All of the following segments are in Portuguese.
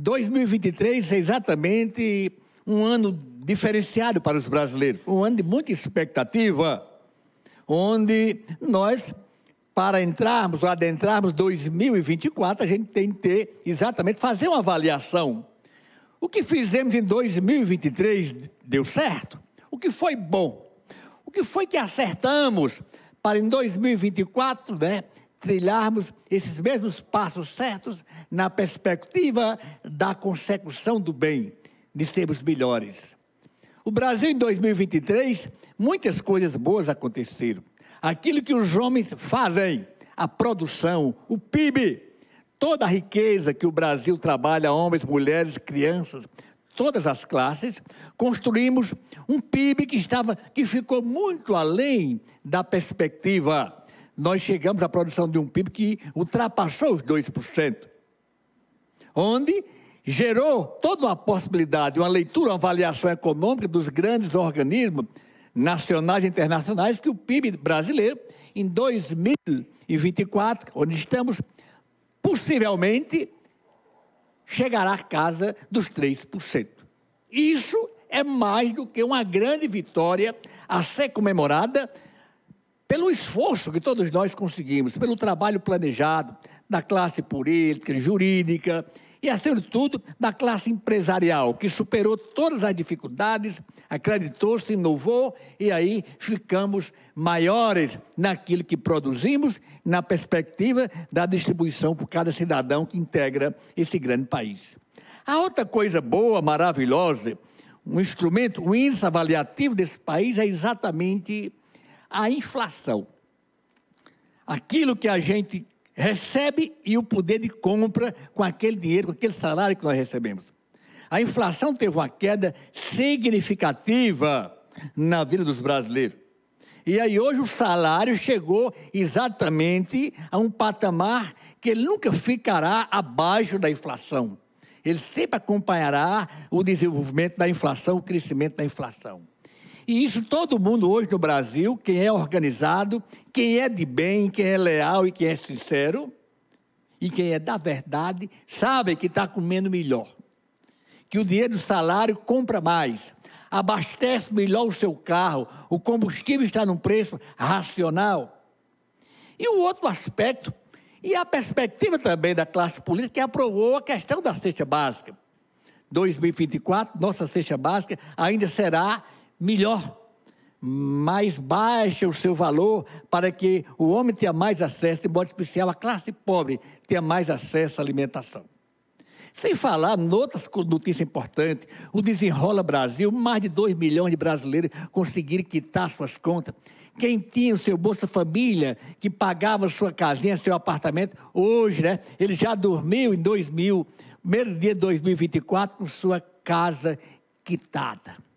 2023 é exatamente um ano diferenciado para os brasileiros, um ano de muita expectativa, onde nós, para entrarmos adentrarmos 2024, a gente tem que ter exatamente fazer uma avaliação. O que fizemos em 2023 deu certo? O que foi bom? O que foi que acertamos para em 2024, né, trilharmos esses mesmos passos certos na perspectiva da consecução do bem, de sermos melhores. O Brasil em 2023, muitas coisas boas aconteceram. Aquilo que os homens fazem, a produção, o PIB, toda a riqueza que o Brasil trabalha, homens, mulheres, crianças, todas as classes, construímos um PIB que estava que ficou muito além da perspectiva nós chegamos à produção de um PIB que ultrapassou os 2%, onde gerou toda uma possibilidade, uma leitura, uma avaliação econômica dos grandes organismos nacionais e internacionais, que o PIB brasileiro, em 2024, onde estamos, possivelmente chegará à casa dos 3%. Isso é mais do que uma grande vitória a ser comemorada pelo esforço que todos nós conseguimos, pelo trabalho planejado da classe política, jurídica e, acima de tudo, da classe empresarial, que superou todas as dificuldades, acreditou, se inovou e aí ficamos maiores naquilo que produzimos, na perspectiva da distribuição por cada cidadão que integra esse grande país. A outra coisa boa, maravilhosa, um instrumento, um índice avaliativo desse país é exatamente a inflação. Aquilo que a gente recebe e o poder de compra com aquele dinheiro, com aquele salário que nós recebemos. A inflação teve uma queda significativa na vida dos brasileiros. E aí hoje o salário chegou exatamente a um patamar que ele nunca ficará abaixo da inflação. Ele sempre acompanhará o desenvolvimento da inflação, o crescimento da inflação. E isso todo mundo hoje no Brasil, quem é organizado, quem é de bem, quem é leal e quem é sincero, e quem é da verdade, sabe que está comendo melhor. Que o dinheiro do salário compra mais, abastece melhor o seu carro, o combustível está num preço racional. E o outro aspecto, e a perspectiva também da classe política, que aprovou a questão da cesta básica. 2024, nossa cesta básica ainda será melhor, mais baixa o seu valor, para que o homem tenha mais acesso, de modo especial a classe pobre tenha mais acesso à alimentação. Sem falar outras notícias importantes, o Desenrola Brasil, mais de 2 milhões de brasileiros conseguiram quitar suas contas. Quem tinha o seu Bolsa Família, que pagava sua casinha, seu apartamento, hoje, né, ele já dormiu em 2000, primeiro dia de 2024, com sua casa quitada.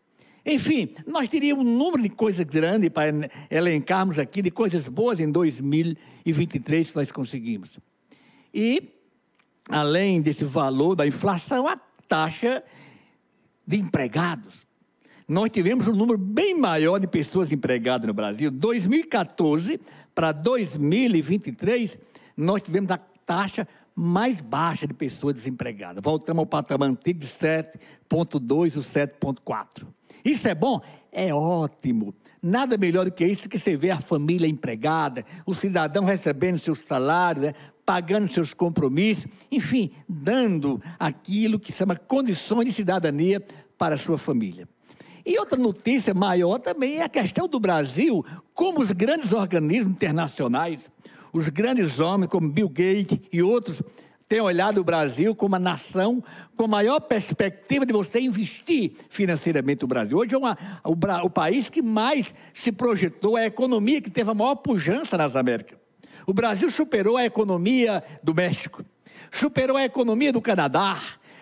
Enfim, nós teríamos um número de coisas grandes para elencarmos aqui, de coisas boas em 2023 que nós conseguimos. E, além desse valor da inflação, a taxa de empregados. Nós tivemos um número bem maior de pessoas empregadas no Brasil. 2014 para 2023, nós tivemos a taxa mais baixa de pessoas desempregadas. Voltamos ao patamar antigo de 7,2 ou 7,4. Isso é bom? É ótimo. Nada melhor do que isso que você vê a família empregada, o cidadão recebendo seus salários, né, pagando seus compromissos, enfim, dando aquilo que se chama condições de cidadania para a sua família. E outra notícia maior também é a questão do Brasil, como os grandes organismos internacionais, os grandes homens como Bill Gates e outros, tem olhado o Brasil como a nação com maior perspectiva de você investir financeiramente o Brasil. Hoje é uma, o, o país que mais se projetou, é a economia que teve a maior pujança nas Américas. O Brasil superou a economia do México, superou a economia do Canadá,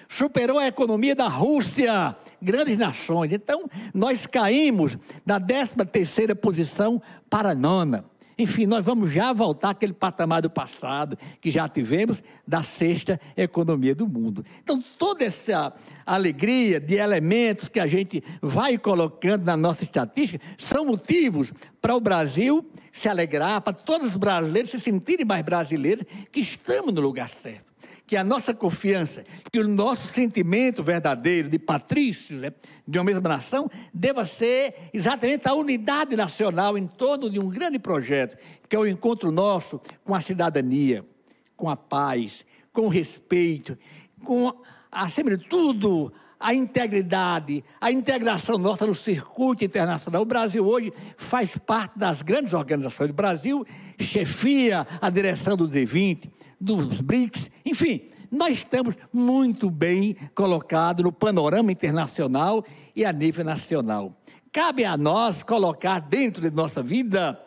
superou a economia da Rússia, grandes nações. Então, nós caímos da 13 terceira posição para a nona. Enfim, nós vamos já voltar àquele patamar do passado que já tivemos da sexta economia do mundo. Então, toda essa alegria de elementos que a gente vai colocando na nossa estatística são motivos para o Brasil se alegrar, para todos os brasileiros se sentirem mais brasileiros, que estamos no lugar certo que a nossa confiança, que o nosso sentimento verdadeiro de patrícios, né, de uma mesma nação, deva ser exatamente a unidade nacional em torno de um grande projeto, que é o encontro nosso com a cidadania, com a paz, com o respeito, com, acima de tudo, a integridade, a integração nossa no circuito internacional. O Brasil hoje faz parte das grandes organizações. O Brasil chefia a direção do Z20, dos BRICS, enfim, nós estamos muito bem colocados no panorama internacional e a nível nacional. Cabe a nós colocar dentro de nossa vida,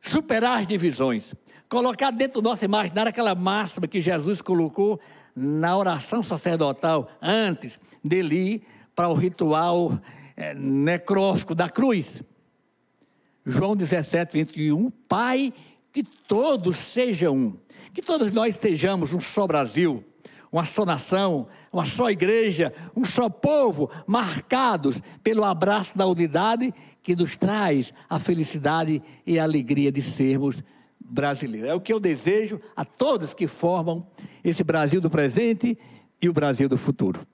superar as divisões, colocar dentro do nosso imaginário aquela máxima que Jesus colocou na oração sacerdotal antes dele ir para o ritual é, necrófico da cruz. João 17, 21, Pai, que todos sejam um, que todos nós sejamos um só Brasil, uma só nação, uma só igreja, um só povo, marcados pelo abraço da unidade que nos traz a felicidade e a alegria de sermos brasileiros. É o que eu desejo a todos que formam esse Brasil do presente e o Brasil do futuro.